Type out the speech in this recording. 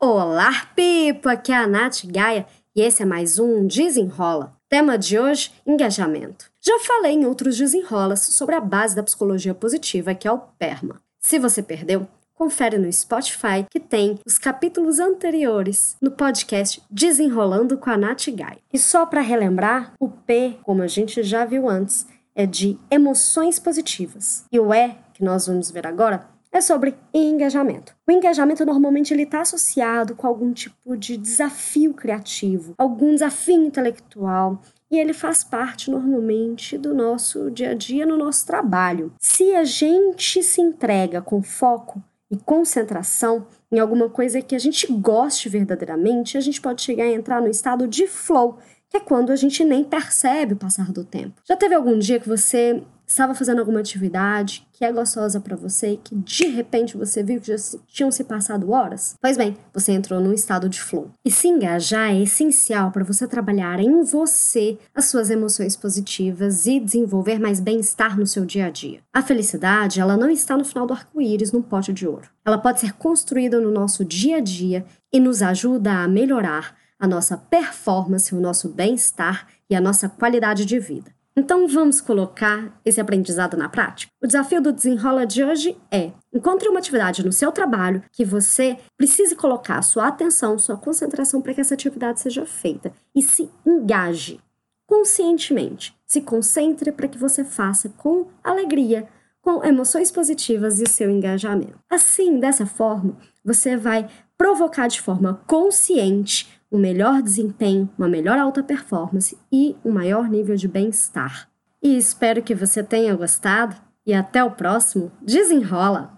Olá, Pipo! Aqui é a Nath Gaia e esse é mais um Desenrola. Tema de hoje: engajamento. Já falei em outros desenrolas sobre a base da psicologia positiva, que é o PERMA. Se você perdeu, confere no Spotify que tem os capítulos anteriores no podcast Desenrolando com a Nath Gaia. E só para relembrar, o P, como a gente já viu antes, é de emoções positivas. E o E, que nós vamos ver agora, é sobre engajamento. O engajamento normalmente ele está associado com algum tipo de desafio criativo, algum desafio intelectual. E ele faz parte normalmente do nosso dia a dia, no nosso trabalho. Se a gente se entrega com foco e concentração em alguma coisa que a gente goste verdadeiramente, a gente pode chegar a entrar no estado de flow, que é quando a gente nem percebe o passar do tempo. Já teve algum dia que você estava fazendo alguma atividade que é gostosa para você e que de repente você viu que já tinham se passado horas? Pois bem, você entrou num estado de flow. E se engajar é essencial para você trabalhar em você as suas emoções positivas e desenvolver mais bem-estar no seu dia a dia. A felicidade, ela não está no final do arco-íris num pote de ouro. Ela pode ser construída no nosso dia a dia e nos ajuda a melhorar a nossa performance, o nosso bem-estar e a nossa qualidade de vida. Então vamos colocar esse aprendizado na prática? O desafio do desenrola de hoje é: encontre uma atividade no seu trabalho que você precise colocar sua atenção, sua concentração para que essa atividade seja feita e se engaje conscientemente. Se concentre para que você faça com alegria, com emoções positivas e seu engajamento. Assim, dessa forma, você vai provocar de forma consciente um melhor desempenho, uma melhor alta performance e um maior nível de bem-estar. E espero que você tenha gostado e até o próximo Desenrola!